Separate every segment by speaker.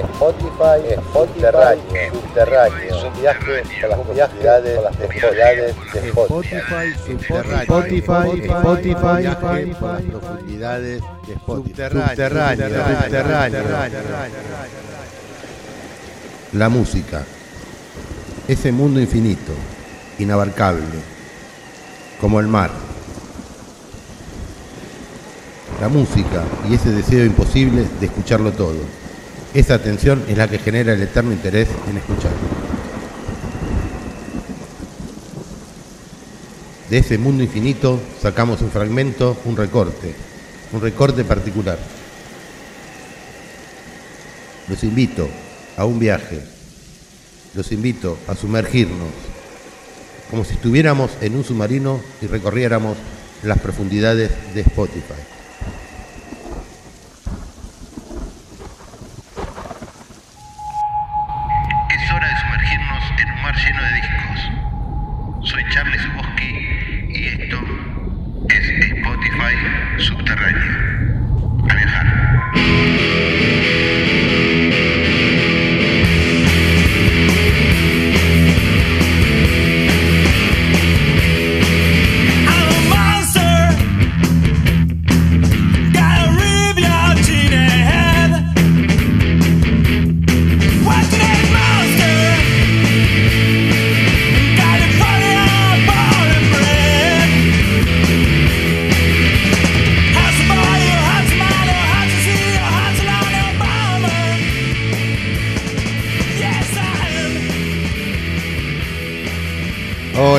Speaker 1: Spotify, Spotify, subterráneo, viaje por las profundidades, las profundidades de Spotify,
Speaker 2: Spotify, Spotify, viaje por las profundidades de Spotify, subterráneo, subterráneo. La música, ese mundo infinito, inabarcable, como el mar. La música y ese deseo imposible de escucharlo todo. Esa atención es la que genera el eterno interés en escucharlo. De ese mundo infinito sacamos un fragmento, un recorte, un recorte particular. Los invito a un viaje, los invito a sumergirnos, como si estuviéramos en un submarino y recorriéramos las profundidades de Spotify.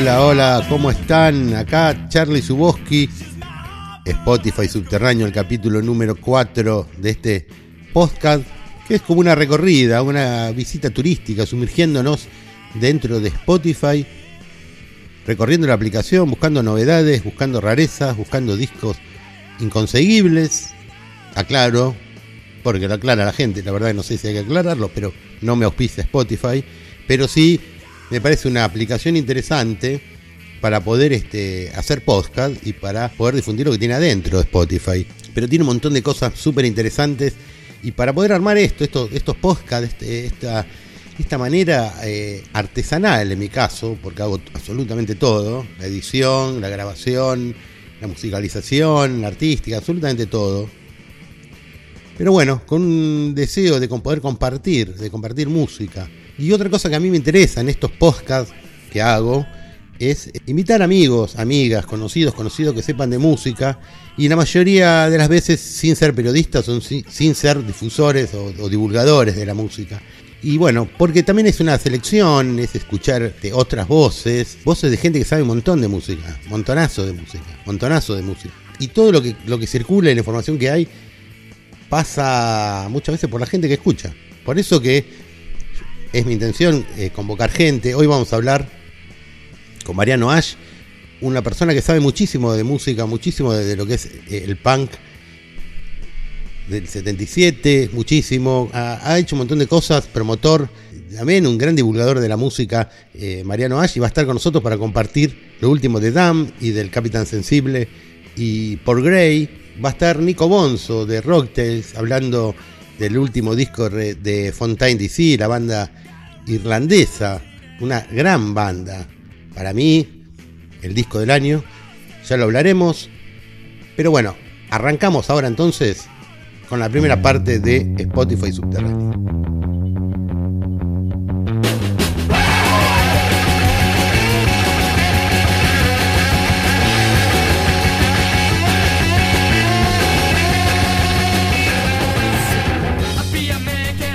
Speaker 2: Hola, hola, ¿cómo están? Acá Charlie Suboski, Spotify Subterráneo, el capítulo número 4 de este podcast, que es como una recorrida, una visita turística, sumergiéndonos dentro de Spotify, recorriendo la aplicación, buscando novedades, buscando rarezas, buscando discos inconseguibles. Aclaro, porque lo aclara la gente, la verdad que no sé si hay que aclararlo, pero no me auspicia Spotify, pero sí me parece una aplicación interesante para poder este, hacer podcast y para poder difundir lo que tiene adentro de Spotify. Pero tiene un montón de cosas súper interesantes y para poder armar esto, esto estos podcasts, este, esta, esta manera eh, artesanal en mi caso, porque hago absolutamente todo, la edición, la grabación, la musicalización, la artística, absolutamente todo. Pero bueno, con un deseo de poder compartir, de compartir música. Y otra cosa que a mí me interesa en estos podcasts que hago es invitar amigos, amigas, conocidos, conocidos que sepan de música y la mayoría de las veces sin ser periodistas o sin, ser difusores o, divulgadores de la música. Y bueno, porque también es una selección, es escuchar otras voces, voces de gente que sabe un montón de música, montonazo de música, montonazo de música. Y todo lo que, lo que circula y la información que hay pasa muchas veces por la gente que escucha. Por eso que es mi intención eh, convocar gente. Hoy vamos a hablar con Mariano Ash, una persona que sabe muchísimo de música, muchísimo de, lo que es eh, el punk del 77, muchísimo. Ha, ha hecho un montón de cosas, promotor, también un gran divulgador de la música, eh, Mariano Ash, y va a estar con nosotros para compartir lo último de Dam y del Capitán Sensible. Y por Grey va a estar Nico Bonzo de Rocktails hablando del último disco de Fontaine DC, la banda irlandesa, una gran banda. Para mí, el disco del año, ya lo hablaremos. Pero bueno, arrancamos ahora entonces con la primera parte de Spotify Subterráneo.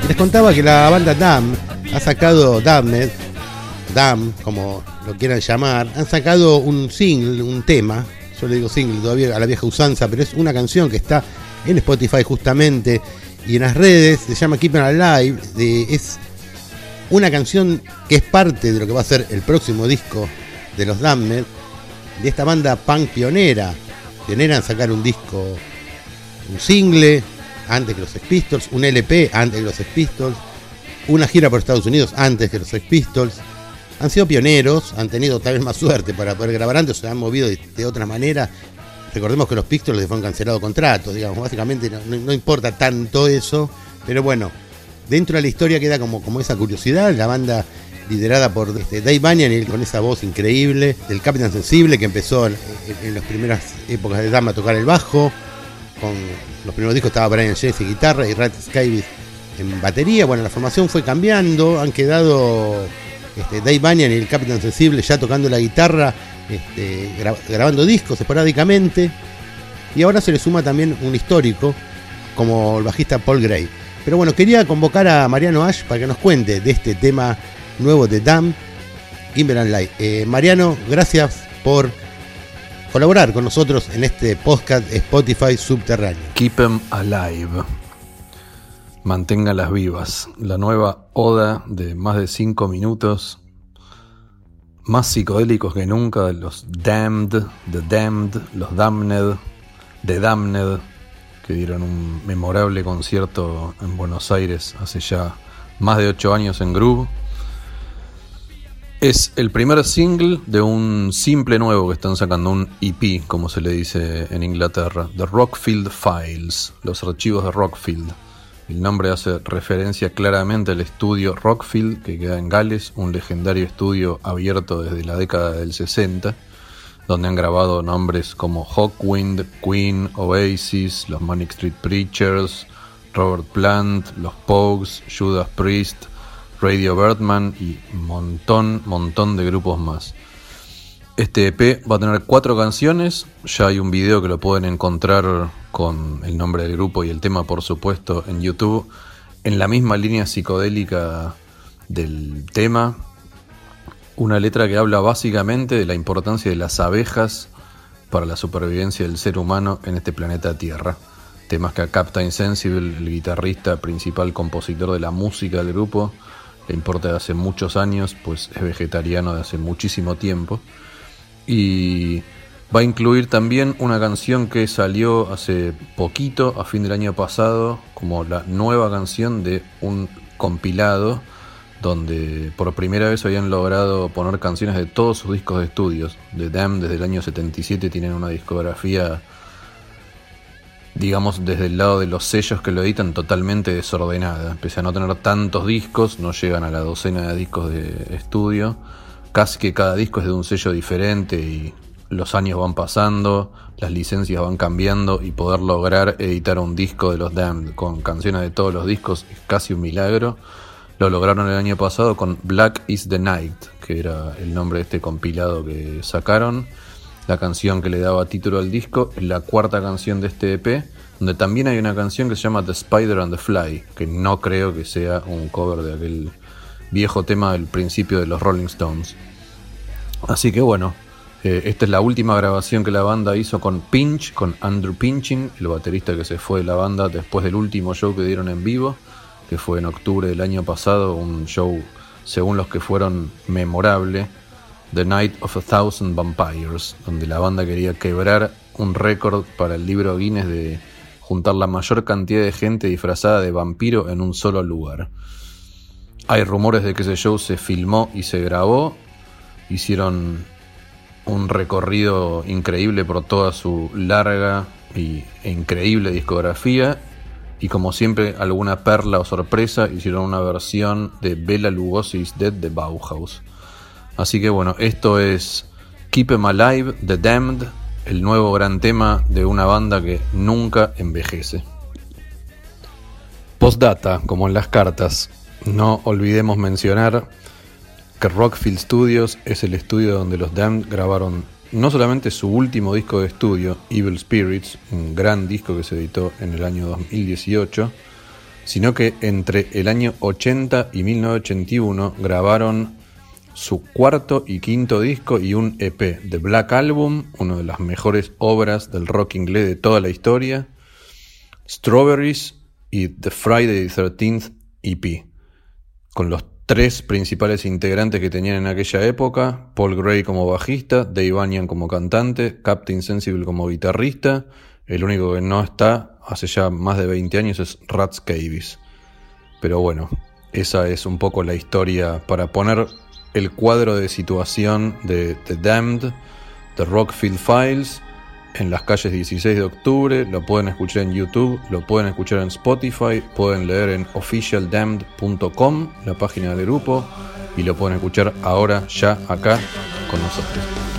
Speaker 2: Les contaba que la banda Dam ha sacado Damned, Dam, como lo quieran llamar, han sacado un single, un tema, yo le digo single todavía a la vieja usanza, pero es una canción que está en Spotify justamente y en las redes, se llama Keep It Alive, de- es una canción que es parte de lo que va a ser el próximo disco de los Damned, de esta banda punk pionera, pionera en sacar un disco, un single antes que los Sex Pistols, un LP antes que los Sex Pistols, una gira por Estados Unidos antes que los Sex Pistols. Han sido pioneros, han tenido tal vez más suerte para poder grabar antes, se han movido de, de otra manera. Recordemos que los Pistols les fueron cancelados contratos, digamos, básicamente no, importa tanto eso, pero bueno, dentro de la historia queda como, como esa curiosidad, la banda liderada por este, Dave Banyan y con esa voz increíble del Capitán Sensible que empezó en las primeras épocas de Dama a tocar el bajo, con los primeros discos estaba Brian Jess en guitarra y Rat Skyvis en batería, bueno la formación fue cambiando, han quedado este, Dave Banyan y el Capitán Sensible ya tocando la guitarra, este, gra grabando discos esporádicamente y ahora se le suma también un histórico como el bajista Paul Gray. Pero bueno, quería convocar a Mariano Ash para que nos cuente de este tema nuevo de Dam, Kimberland Light. Eh, Mariano, gracias por colaborar con nosotros en este podcast Spotify Subterráneo.
Speaker 3: Keep 'em alive. Manténgalas vivas. La nueva oda de más de 5 minutos. Más psicodélicos que nunca de los Damned, The Damned, los Damned, The Damned, que dieron un memorable concierto en Buenos Aires hace ya más de 8 años en Groove. Es el primer single de un simple nuevo que están sacando, un EP, como se le dice en Inglaterra, The Rockfield Files, los archivos de Rockfield. El nombre hace referencia claramente al estudio Rockfield, que queda en Gales, un legendario estudio abierto desde la década del 60, donde han grabado nombres como Hawkwind, Queen, Oasis, los Manic Street Preachers, Robert Plant, los Pogues, Judas Priest, Radio Birdman y montón, montón de grupos más. Este EP va a tener cuatro canciones, ya hay un video que lo pueden encontrar con el nombre del grupo y el tema por supuesto en YouTube, en la misma línea psicodélica del tema, una letra que habla básicamente de la importancia de las abejas para la supervivencia del ser humano en este planeta Tierra. Temas que a Captain Sensible, el guitarrista principal compositor de la música del grupo, le importa de hace muchos años, pues es vegetariano de hace muchísimo tiempo. Y va a incluir también una canción que salió hace poquito, a fin del año pasado, como la nueva canción de un compilado donde por primera vez habían logrado poner canciones de todos sus discos de estudios. The Dam desde el año 77 tienen una discografía, digamos, desde el lado de los sellos que lo editan totalmente desordenada. Pese a no tener tantos discos, no llegan a la docena de discos de estudio. Casi que cada disco es de un sello diferente y los años van pasando, las licencias van cambiando y poder lograr editar un disco de los Damned con canciones de todos los discos es casi un milagro. Lo lograron el año pasado con Black is the Night, que era el nombre de este compilado que sacaron. La canción que le daba título al disco la cuarta canción de este EP, donde también hay una canción que se llama The Spider and the Fly, que no creo que sea un cover de aquel viejo tema del principio de los Rolling Stones. Así que bueno, eh, esta es la última grabación que la banda hizo con Pinch, con Andrew Pinching, el baterista que se fue de la banda después del último show que dieron en vivo, que fue en octubre del año pasado, un show según los que fueron memorable, The Night of a Thousand Vampires, donde la banda quería quebrar un récord para el libro Guinness de juntar la mayor cantidad de gente disfrazada de vampiro en un solo lugar. Hay rumores de que ese show se filmó y se grabó, hicieron un recorrido increíble por toda su larga y, increíble discografía. Y como siempre, alguna perla o sorpresa, hicieron una versión de Bela Lugosi's Dead de Bauhaus. Así que bueno, esto es Keep 'em Alive, The Damned, el nuevo gran tema de una banda que nunca envejece. Postdata, como en las cartas, no olvidemos mencionar que Rockfield Studios es el estudio donde los Damned grabaron no solamente su último disco de estudio, Evil Spirits, un gran disco que se editó en el año 2018, sino que entre el año 80 y 1981 grabaron su cuarto y quinto disco y un EP, The Black Album, una de las mejores obras del rock inglés de toda la historia, Strawberries y The Friday the 13th EP, con los tres principales integrantes que tenían en aquella época, Paul Gray como bajista, Dave Banyan como cantante, Captain Sensible como guitarrista, el único que no está hace ya más de 20 años es Rats Cavis. Pero bueno, esa es un poco la historia para poner el cuadro de situación de The Damned, The Rockfield Files,
Speaker 4: en las calles 16 de octubre, lo pueden escuchar en YouTube, lo pueden escuchar en Spotify, pueden leer en officialdamned.com, la página del grupo, y lo pueden escuchar ahora ya acá con nosotros.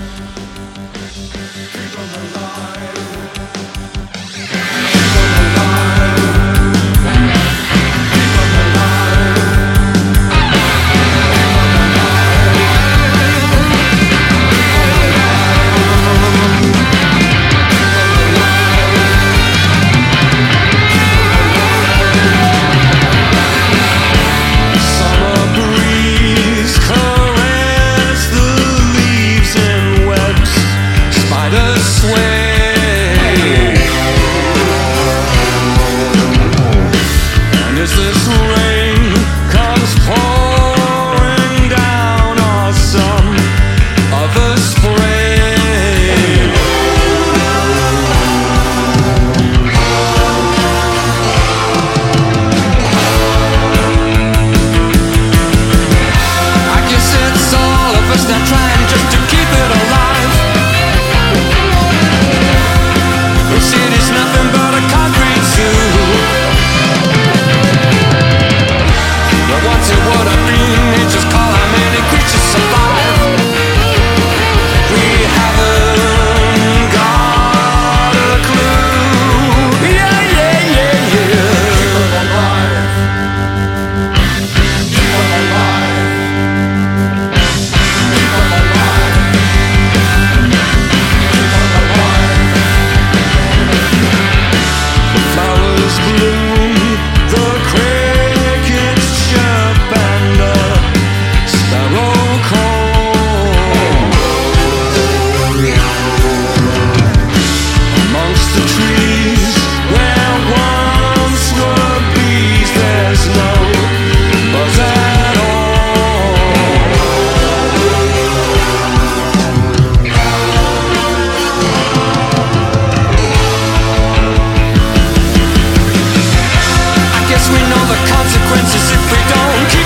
Speaker 5: we know the consequences if we don't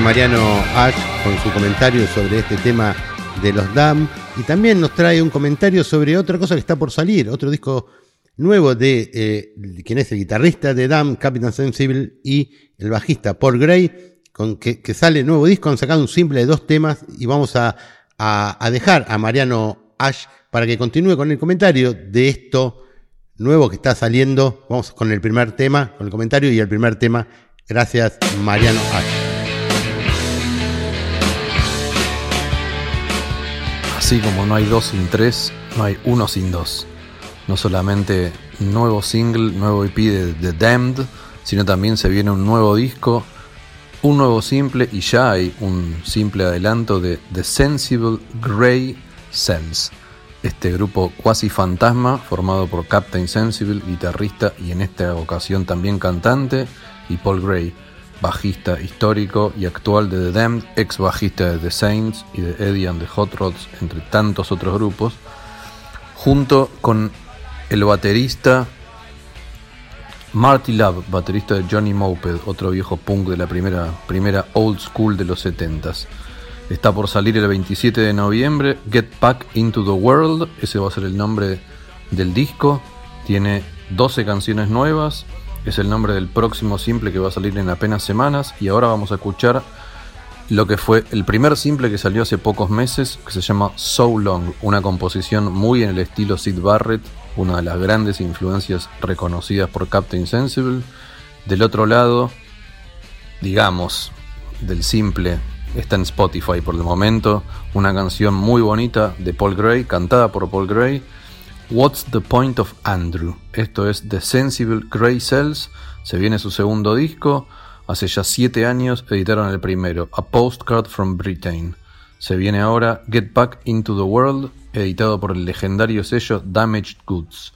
Speaker 2: Mariano Ash con su comentario sobre este tema de los DAM y también nos trae un comentario sobre otra cosa que está por salir, otro disco nuevo de eh, quien es el guitarrista de DAM, Captain Sensible y el bajista Paul Gray, con que, sale nuevo disco, han sacado un simple de dos temas y vamos a, a, a dejar a Mariano Ash para que continúe con el comentario de esto nuevo que está saliendo. Vamos con el primer tema, con el comentario y el primer tema. Gracias, Mariano Ash.
Speaker 3: Así como no hay dos sin tres, no hay uno sin dos. No solamente nuevo single, nuevo EP de The Damned, sino también se viene un nuevo disco, un nuevo simple y ya hay un simple adelanto de The Sensible Grey Cells. Este grupo cuasi fantasma formado por Captain Sensible, guitarrista y en esta ocasión también cantante, y Paul Gray, bajista histórico y actual de The Damned, ex bajista de The Saints y de Eddie and the Hot Rods, entre tantos otros grupos, junto con el baterista Marty Love, baterista de Johnny Moped, otro viejo punk de la primera, primera old school de los 70s. Está por salir el 27 de noviembre, Get Back Into the World, ese va a ser el nombre del disco, tiene 12 canciones nuevas, es el nombre del próximo simple que va a salir en apenas semanas y ahora vamos a escuchar lo que fue el primer simple que salió hace pocos meses, que se llama So Long, una composición muy en el estilo Sid Barrett, una de las grandes influencias reconocidas por Captain Sensible. Del otro lado, digamos, del simple, está en Spotify por el momento, una canción muy bonita de Paul Gray, cantada por Paul Gray, What's the Point of Andrew? Esto es The Sensible Grey Cells, se viene su segundo disco, hace ya siete años editaron el primero, A Postcard from Britain. Se viene ahora Get Back Into the World, editado por el legendario sello Damaged Goods.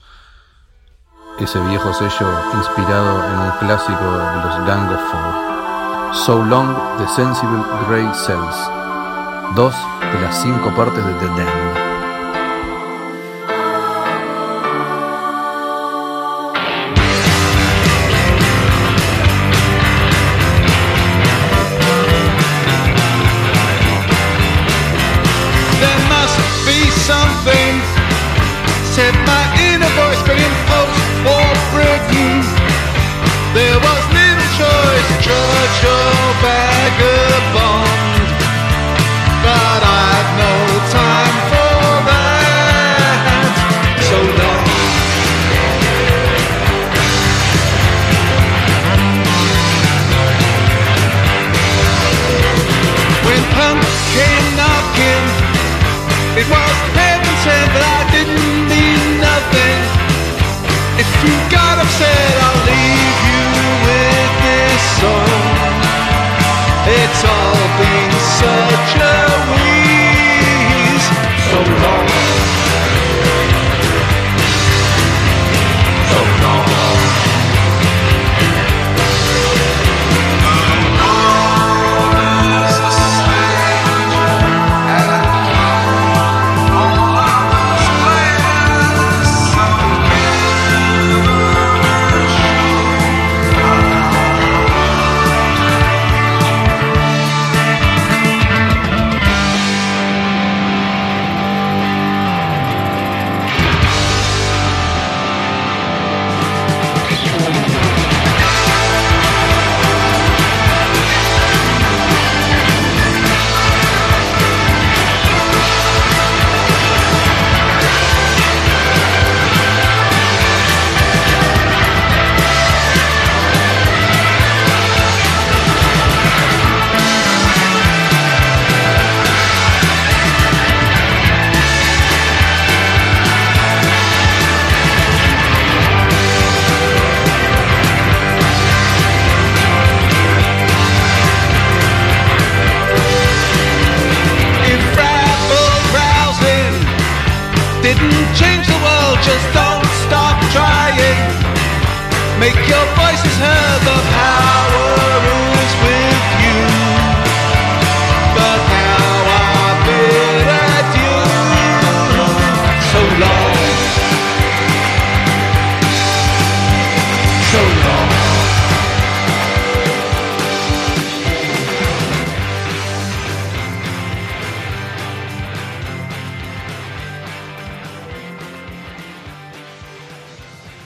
Speaker 3: Ese viejo sello inspirado en un clásico de los Gang of Four. So Long, The Sensible Grey Cells. Dos de las cinco partes de The Damned.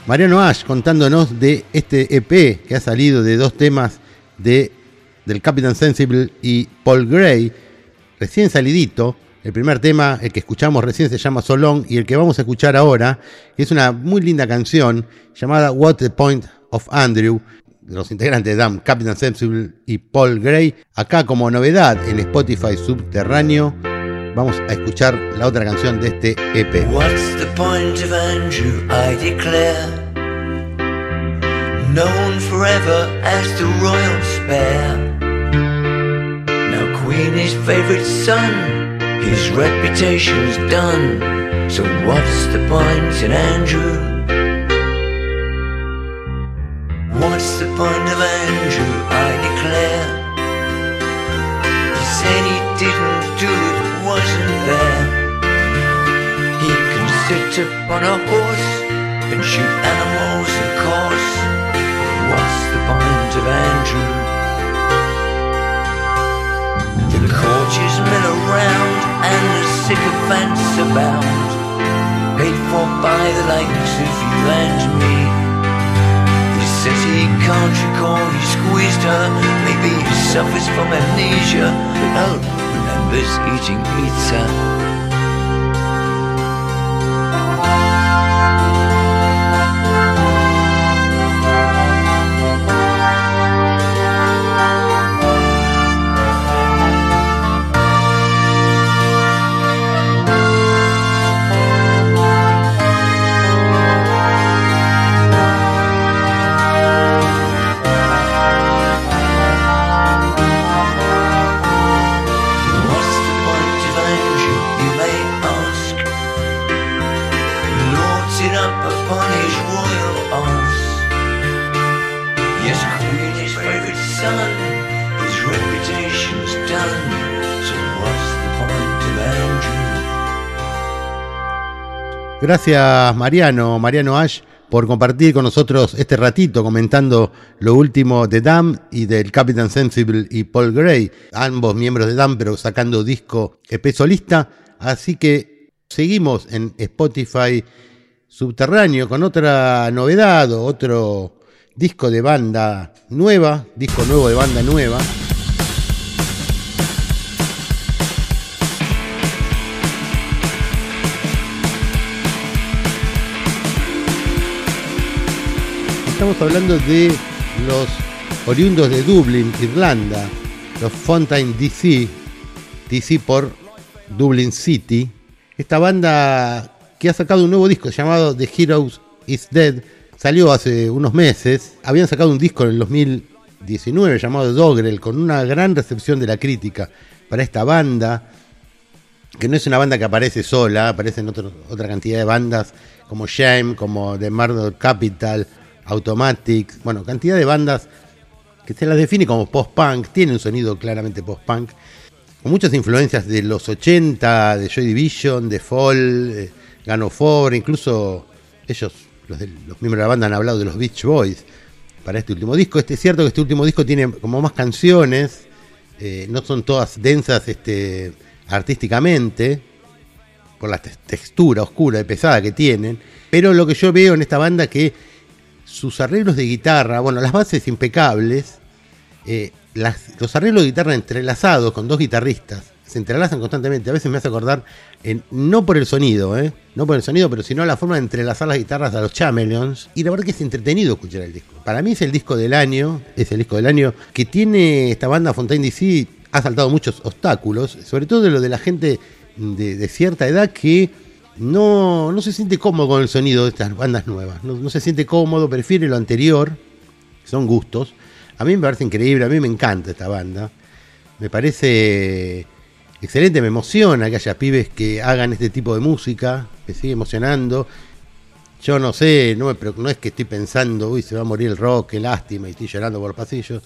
Speaker 2: Mariano Ash contándonos de este EP que ha salido de dos temas de, del Captain Sensible y Paul Gray, recién salidito. El primer tema, el que escuchamos recién, se llama So Long y el que vamos a escuchar ahora es una muy linda canción llamada What the Point of Andrew, de los integrantes de Damn, Captain Sensible y Paul Gray. Acá como novedad en Spotify Subterráneo vamos a escuchar la otra canción de este EP.
Speaker 6: What's the point of Andrew, I declare? Known forever as the royal spare. Now Queenie's favorite son, his reputation's done. So what's the point in Andrew? What's the point of Andrew, I declare? He said he didn't sit upon a horse and shoot animals, of course. What's the point of Andrew? The courtiers mill around and the sycophants abound, paid for by the likes of you and me. He says he can't recall he squeezed her, maybe he suffers from amnesia, but remembers eating pizza.
Speaker 2: Gracias Mariano, Mariano Ash, por compartir con nosotros este ratito comentando lo último de Dam y del Captain Sensible y Paul Gray, ambos miembros de Dam pero sacando disco EP solista. Así que seguimos en Spotify Subterráneo con otra novedad otro disco de banda nueva, disco nuevo de banda nueva. Estamos hablando de los oriundos de Dublín, Irlanda, los Fontaine DC, DC por Dublin City. Esta banda que ha sacado un nuevo disco llamado The Heroes Is Dead, salió hace unos meses. Habían sacado un disco en el 2019 llamado Dogrel, con una gran recepción de la crítica para esta banda que no es una banda que aparece sola, aparecen otro- otra cantidad de bandas como Shame, como The Murder Capital, Automatic, bueno, cantidad de bandas que se las define como post-punk, tiene un sonido claramente post-punk, con muchas influencias de los 80, de Joy Division, de Fall, eh, Gun of Four, incluso ellos, los, los miembros de la banda han hablado de los Beach Boys para este último disco. Es cierto que este último disco tiene como más canciones, eh, no son todas densas este, artísticamente, por la te- textura oscura y pesada que tienen, pero lo que yo veo en esta banda que sus arreglos de guitarra, bueno, las bases impecables, eh, los arreglos de guitarra entrelazados con dos guitarristas, se entrelazan constantemente, a veces me hace acordar, no por el sonido, eh, no por el sonido, pero sino la forma de entrelazar las guitarras a los Chameleons, y la verdad que es entretenido escuchar el disco. Para mí es el disco del año, es el disco del año que tiene esta banda Fontaine DC, ha saltado muchos obstáculos, sobre todo de lo de la gente de cierta edad que no, no se siente cómodo con el sonido de estas bandas nuevas. No, se siente cómodo, prefiere lo anterior. Son gustos. A mí me parece increíble, a mí me encanta esta banda. Me parece excelente, me emociona que haya pibes que hagan este tipo de música. Me sigue emocionando. Yo no sé, no, pre- no es que estoy pensando, uy, se va a morir el rock, lástima, y estoy llorando por pasillos.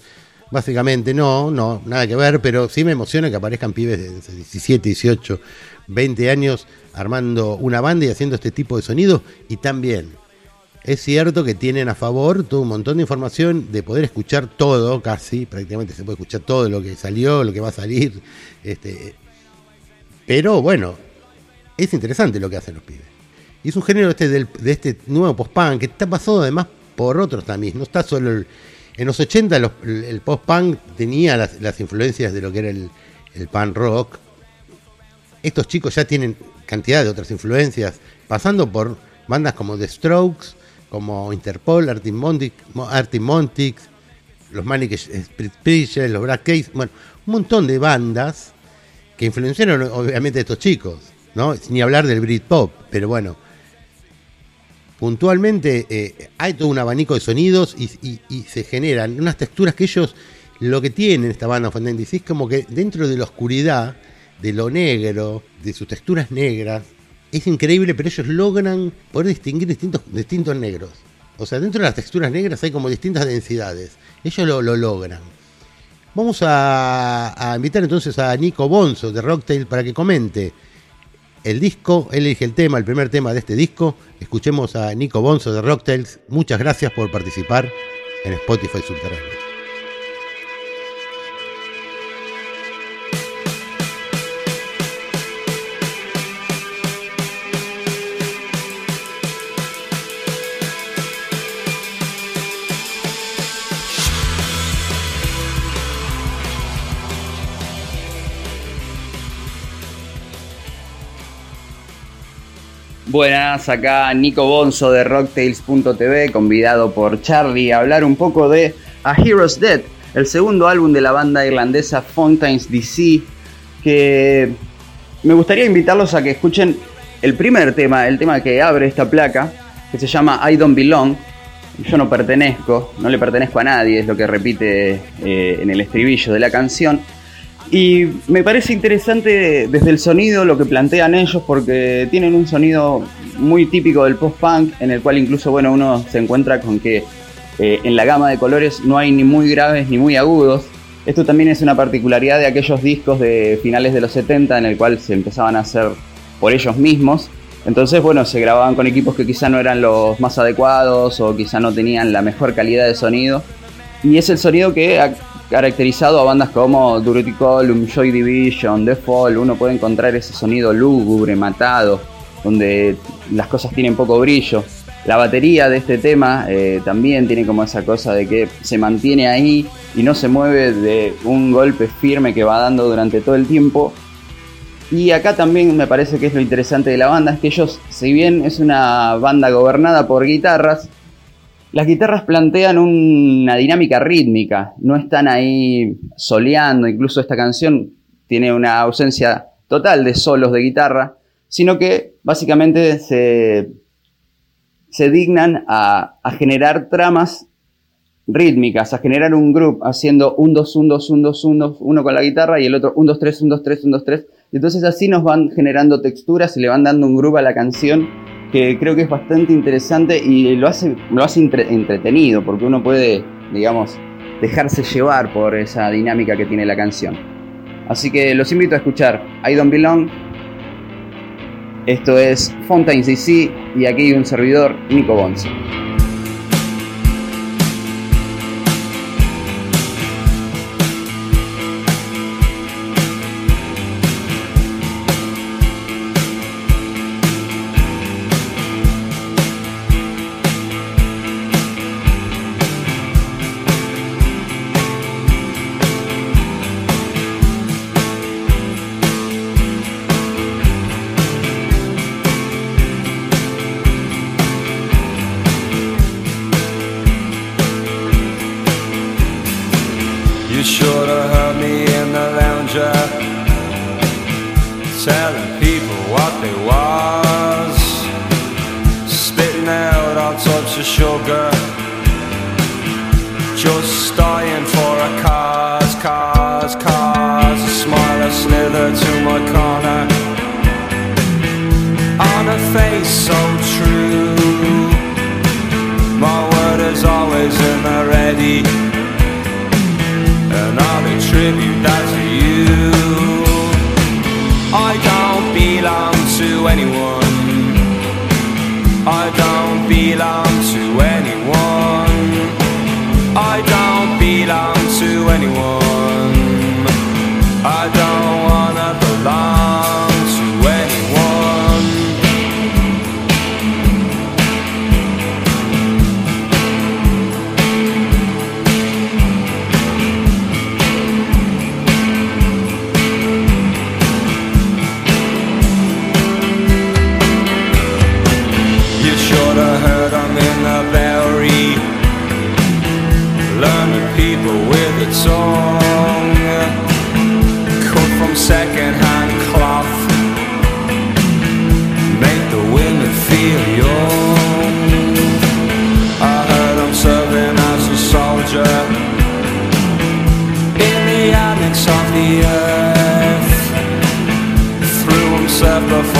Speaker 2: Básicamente no, no, nada que ver, pero sí me emociona que aparezcan pibes de 17, 18, 20 años armando una banda y haciendo este tipo de sonidos y también es cierto que tienen a favor todo un montón de información de poder escuchar todo, casi, prácticamente se puede escuchar todo lo que salió, lo que va a salir. Este, pero bueno, es interesante lo que hacen los pibes. Y es un género este del- de este nuevo post-punk que está pasado además por otros también. No está solo el- en los 80 los- el, el post-punk tenía las, las influencias de lo que era el, el punk rock. Estos chicos ya tienen cantidad de otras influencias, pasando por bandas como The Strokes, como Interpol, Monkeys, los Manic Street Preachers, los Black Keys, bueno, un montón de bandas que influenciaron obviamente estos chicos, ¿no? Ni hablar del Britpop, pero bueno, puntualmente eh, hay todo un abanico de sonidos y, y- y se generan unas texturas que ellos, lo que tienen esta banda Fontentis es como que dentro de la oscuridad, de lo negro, de sus texturas negras, es increíble, pero ellos logran poder distinguir distintos, distintos negros. O sea, dentro de las texturas negras hay como distintas densidades. Ellos lo, lo logran. Vamos a, invitar entonces a Nico Bonzo de Rocktail para que comente el disco. Él elige el tema, el primer tema de este disco. Escuchemos a Nico Bonzo de Rocktails. Muchas gracias por participar en Spotify Subterráneo.
Speaker 7: Buenas, acá Nico Bonzo de Rocktails.tv, convidado por Charlie a hablar un poco de A Hero's Dead, el segundo álbum de la banda irlandesa Fountains DC, que me gustaría invitarlos a que escuchen el primer tema, el tema que abre esta placa, que se llama I Don't Belong. Yo no pertenezco, no le pertenezco a nadie, es lo que repite eh, en el estribillo de la canción. Y me parece interesante desde el sonido lo que plantean ellos porque tienen un sonido muy típico del post-punk en el cual incluso bueno uno se encuentra con que eh, en la gama de colores no hay ni muy graves ni muy agudos. Esto también es una particularidad de aquellos discos de finales de los 70 en el cual se empezaban a hacer por ellos mismos. Entonces, bueno, se grababan con equipos que quizá no eran los más adecuados o quizá no tenían la mejor calidad de sonido. Y es el sonido que caracterizado a bandas como Duty Column, Joy Division, The Fall. Uno puede encontrar ese sonido lúgubre, matado, donde las cosas tienen poco brillo. La batería de este tema eh, también tiene como esa cosa de que se mantiene ahí y no se mueve de un golpe firme que va dando durante todo el tiempo. Y acá también me parece que es lo interesante de la banda, es que ellos, si bien es una banda gobernada por guitarras, las guitarras plantean una dinámica rítmica, no están ahí soleando, incluso esta canción tiene una ausencia total de solos de guitarra, sino que básicamente se, se dignan a, generar tramas rítmicas, a generar un group haciendo un 2, 1, 2, 1, 2, 1, 2, uno con la guitarra y el otro 1, 2, 3, 1, 2, 3, 1, 2, 3. Y entonces así nos van generando texturas y le van dando un groove a la canción que creo que es bastante interesante y lo hace, lo hace entre- entretenido porque uno puede, digamos, dejarse llevar por esa dinámica que tiene la canción. Así que los invito a escuchar I Don't Belong. Esto es Fountains DC y aquí un servidor, Nico Bonzo.
Speaker 4: Telling people what they was. Spitting out all types of sugar. Just dying for a cause, cause, cause. A smile a slither to my corner. On a face so true. My word is always in the ready. And I'll attribute that to you. Anyone. I don't belong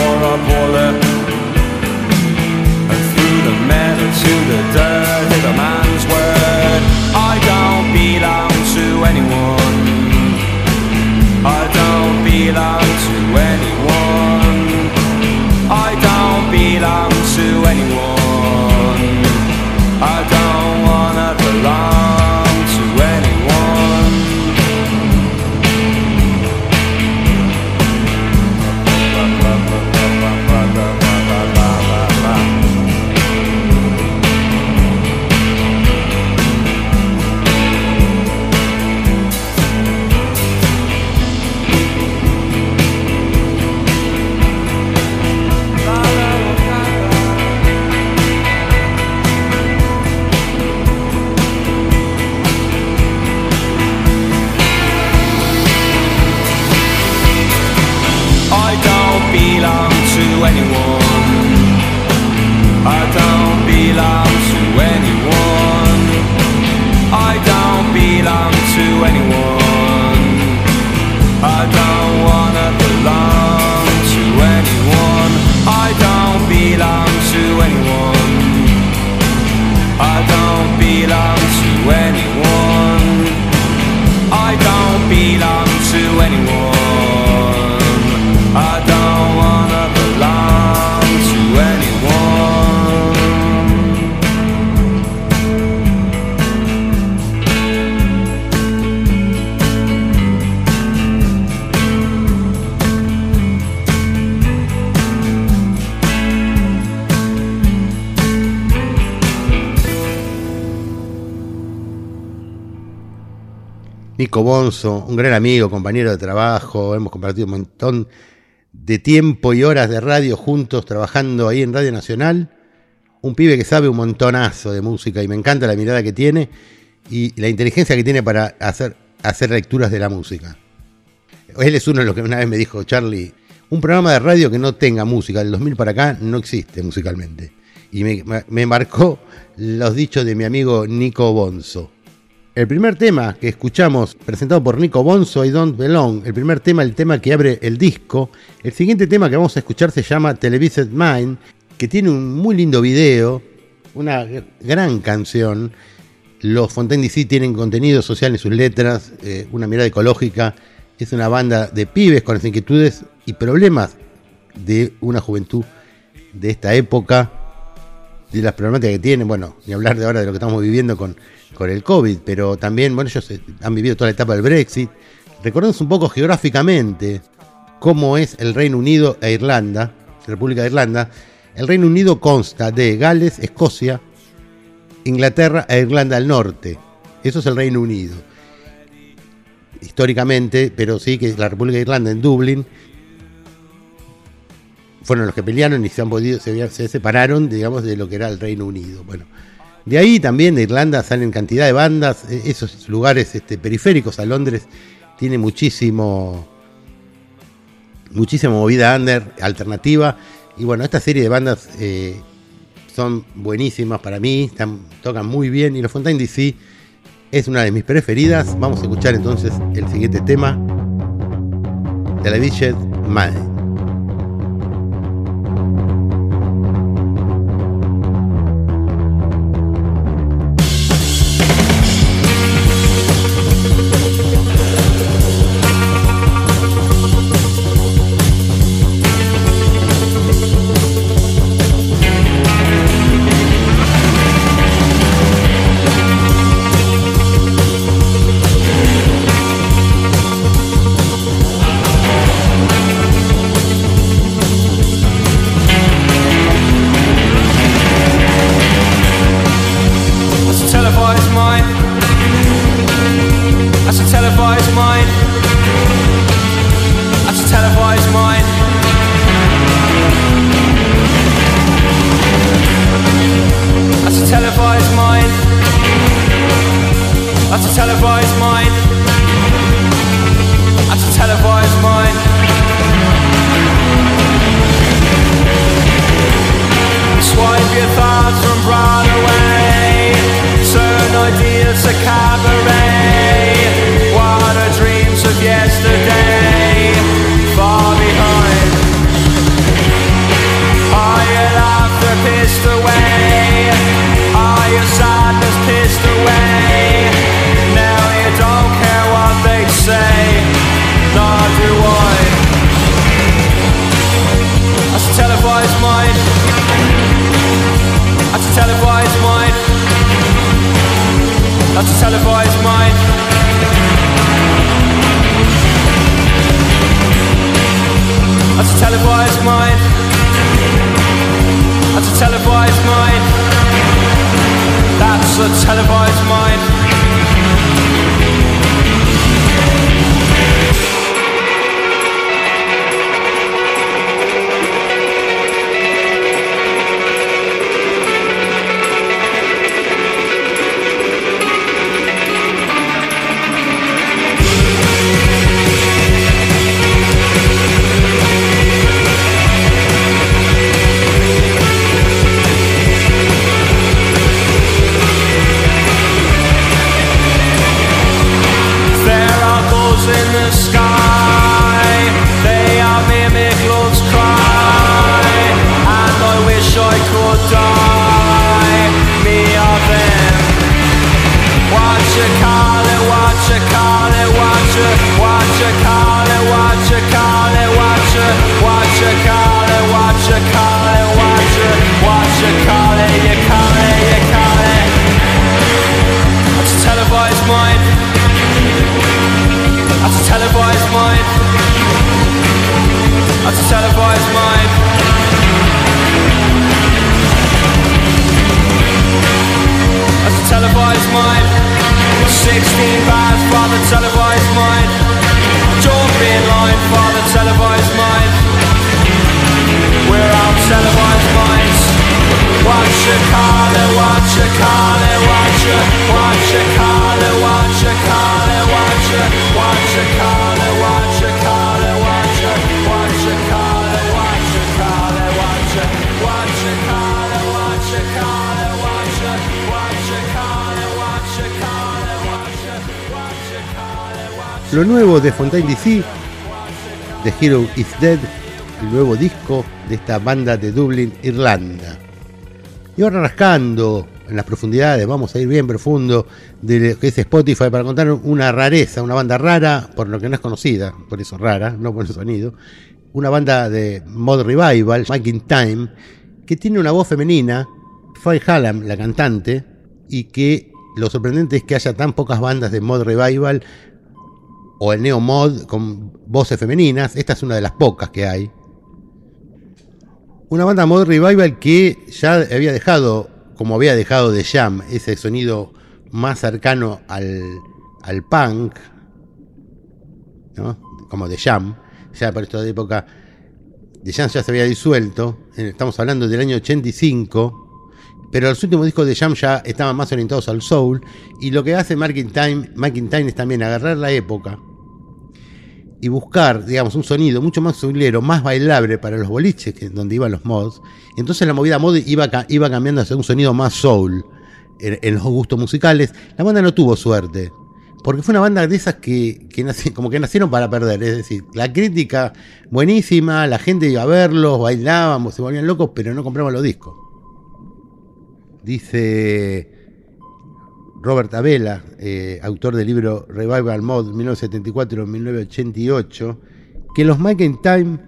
Speaker 4: a bullet and threw the metal to the dirt. Take a man's word.
Speaker 2: Nico Bonzo, un gran amigo, compañero de trabajo, hemos compartido un montón de tiempo y horas de radio juntos trabajando ahí en Radio Nacional. Un pibe que sabe un montonazo de música y me encanta la mirada que tiene y la inteligencia que tiene para hacer, hacer lecturas de la música. Él es uno de los que una vez me dijo, Charlie, un programa de radio que no tenga música del 2000 para acá no existe musicalmente. Y me, me marcó los dichos de mi amigo Nico Bonzo. El primer tema que escuchamos, presentado por Nico Bonzo, I Don't Belong, el primer tema, el tema que abre el disco. El siguiente tema que vamos a escuchar se llama Televised Mind, que tiene un muy lindo video, una gran canción. Los Fontaine DC tienen contenido social en sus letras, eh, una mirada ecológica. Es una banda de pibes con las inquietudes y problemas de una juventud de esta época, de las problemáticas que tienen. Bueno, ni hablar de ahora de lo que estamos viviendo con con el COVID, pero también, bueno, ellos eh, han vivido toda la etapa del Brexit. Recordemos un poco geográficamente cómo es el Reino Unido e Irlanda, República de Irlanda. El Reino Unido consta de Gales, Escocia, Inglaterra e Irlanda del Norte. Eso es el Reino Unido. Históricamente, pero sí que la República de Irlanda en Dublín fueron los que pelearon y se han podido, se, se separaron, digamos, de lo que era el Reino Unido. Bueno, de ahí también de Irlanda salen cantidad de bandas, eh, esos lugares este, periféricos a Londres tiene muchísimo muchísima movida under, alternativa. Y bueno, esta serie de bandas eh, son buenísimas para mí, tocan muy bien. Y los Fontaine DC es una de mis preferidas. Vamos a escuchar entonces el siguiente tema: Television Mind.
Speaker 8: That's a
Speaker 4: televised mind. That's a televised mind. That's a televised mind. That's a televised mind. That's a televised mind. That's a televised mind. in the sky. a televised mind. A televised mind. 16 televised mind. Line, televised mind. We're all televised minds. Watch your car, watch your car, watch your. watch watch. Watch watch car.
Speaker 2: Lo nuevo de Fontaine DC, The Hero is Dead, el nuevo disco de esta banda de Dublín, Irlanda. Y ahora rascando en las profundidades, vamos a ir bien profundo de lo que es Spotify para contar una rareza, una banda rara, por lo que no es conocida, por eso rara, no por el sonido. Una banda de mod revival, Making Time, que tiene una voz femenina, Faye Hallam, la cantante, y que lo sorprendente es que haya tan pocas bandas de mod revival o el neo mod con voces femeninas. Esta es una de las pocas que hay. Una banda mod revival que ya había dejado, como había dejado de Jam, ese sonido más cercano al, al punk, ¿no? como de Jam. Ya por esta época, de Jam ya se había disuelto. Estamos hablando del año 85. Pero los últimos discos de Jam ya estaban más orientados al soul. Y lo que hace Time es también agarrar la época y buscar, digamos, un sonido mucho más soulero, más bailable para los boliches, que donde iban los mods. Entonces la movida mod iba, iba cambiando hacia un sonido más soul en, los gustos musicales. La banda no tuvo suerte, porque fue una banda de esas que, que como que nacieron para perder. Es decir, la crítica buenísima, la gente iba a verlos, bailábamos, se volvían locos, pero no compramos los discos. Dice Robert Abela, eh, autor del libro Revival Mod 1974-1988, que los Mike in Time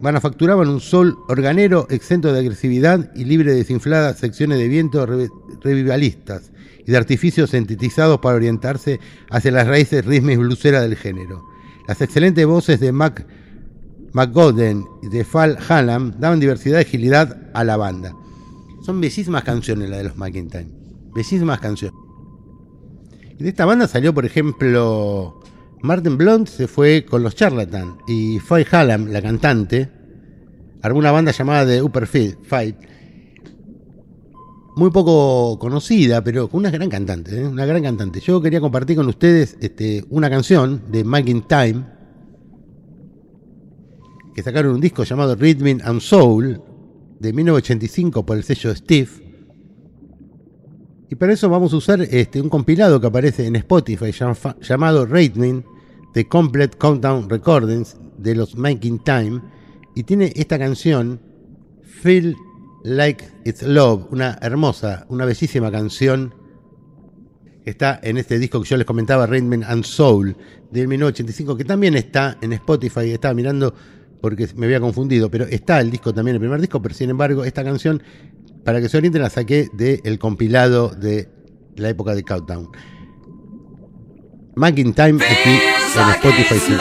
Speaker 2: manufacturaban un sol organero exento de agresividad y libre de desinfladas secciones de viento re- revivalistas y de artificios sintetizados para orientarse hacia las raíces y bluseras del género. Las excelentes voces de Mac y de Fal Hallam daban diversidad y agilidad a la banda. Son bellísimas canciones las de los McIntyre. Bellísimas canciones. De esta banda salió, por ejemplo, Martin Blunt se fue con los Charlatan y Faye Hallam, la cantante, armó una banda llamada The Upper Fi- Fight. Muy poco conocida, pero con una gran cantante, ¿eh? una gran cantante. Yo quería compartir con ustedes este, una canción de Making Time, que sacaron un disco llamado Rhythm and Soul de 1985 por el sello Steve. Y para eso vamos a usar este, un compilado que aparece en Spotify llam- llamado Rhythm de Complete Countdown Recordings de los Making Time. Y tiene esta canción, Feel Like It's Love, una hermosa, una bellísima canción está en este disco que yo les comentaba, Rhythm and Soul, del 1985, que también está en Spotify. Estaba mirando porque me había confundido, pero está el disco también, el primer disco, pero sin embargo, esta canción, para que se orienten, la saqué del compilado de la época de Countdown. Making Time aquí en Spotify sin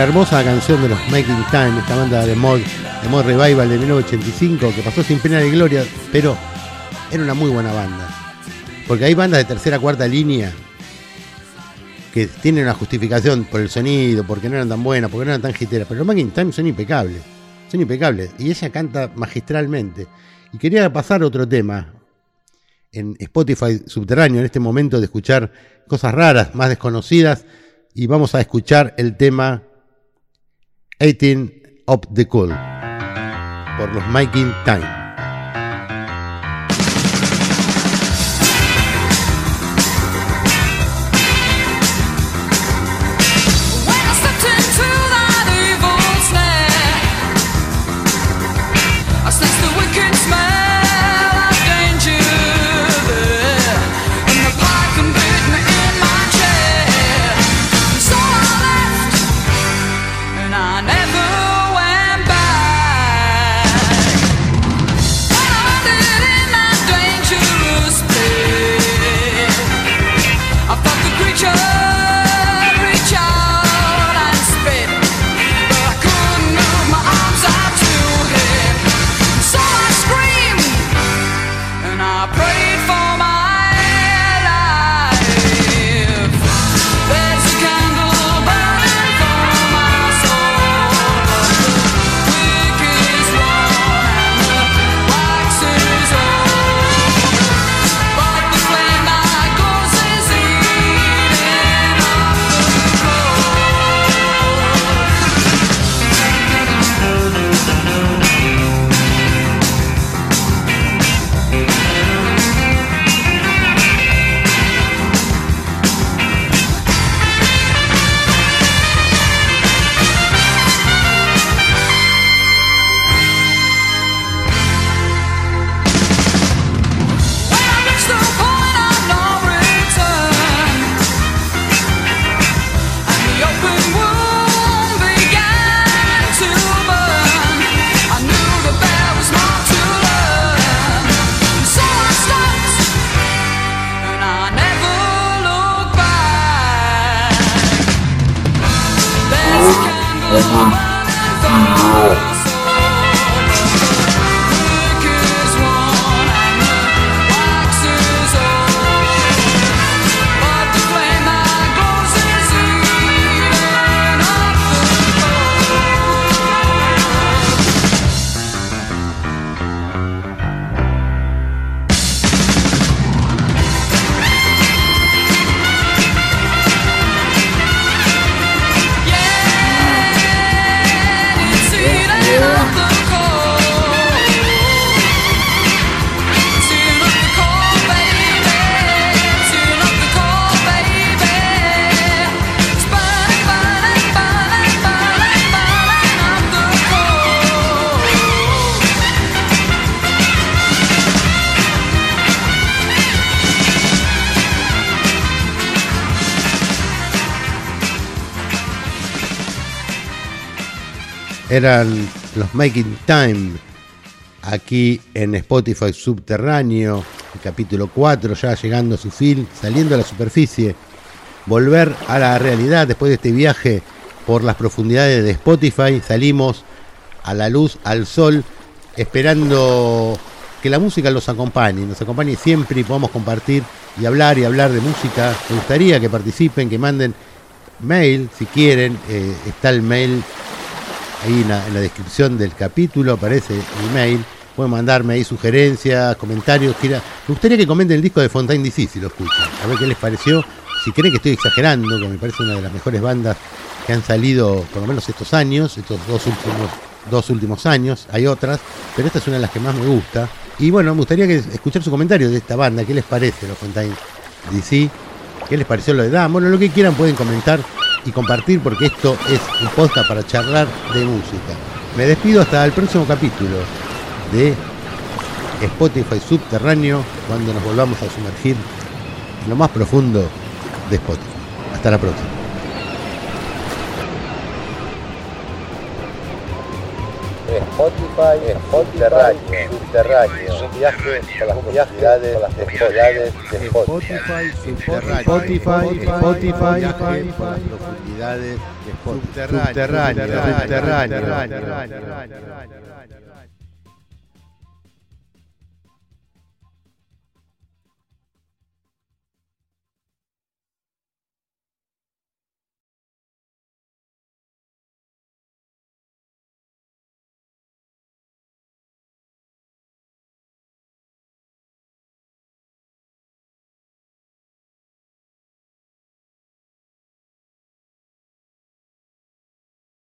Speaker 2: una hermosa canción de los Making Time, esta banda de mod, de mod revival de 1985 que pasó sin pena ni gloria, pero era una muy buena banda. Porque hay bandas de tercera cuarta línea que tienen una justificación por el sonido, porque no eran tan buenas, porque no eran tan giteras, pero los Making Time son impecables, son impecables y ella canta magistralmente. Y quería pasar otro tema, en Spotify subterráneo en este momento de escuchar cosas raras, más desconocidas, y vamos a escuchar el tema 18 of the Cool por los Making Time.
Speaker 5: Seven, yeah.
Speaker 2: Eran los Making Time aquí en Spotify Subterráneo, el capítulo 4 ya llegando a su fin, saliendo a la superficie, volver a la realidad después de este viaje por las profundidades de Spotify, salimos a la luz, al sol, esperando que la música los acompañe, nos acompañe siempre y podamos compartir y hablar y hablar de música. Me gustaría que participen, que manden mail si quieren, eh, está el mail ahí en la, descripción del capítulo aparece el mail. Pueden mandarme ahí sugerencias, comentarios. Me gustaría que comenten el disco de Fontaine DC si lo escuchan. A ver qué les pareció. Si creen que estoy exagerando, que me parece una de las mejores bandas que han salido por lo menos estos años, estos dos últimos, dos últimos años. Hay otras, pero esta es una de las que más me gusta. Y bueno, me gustaría que escuchar su comentario de esta banda. ¿Qué les parece los Fontaine DC? ¿Qué les pareció lo de Dan? Bueno, lo que quieran pueden comentar y compartir porque esto es un podcast para charlar de música. Me despido hasta el próximo capítulo de Spotify Subterráneo cuando nos volvamos a sumergir en lo más profundo de Spotify. Hasta la próxima.
Speaker 9: Spotify.
Speaker 1: Spotify, Spotify, subterráneo, un viaje por las profundidades, por las profundidades de Spotify.
Speaker 2: Spotify, Spotify, Spotify, profundidades subterráneas, subterráneas, subterráneas.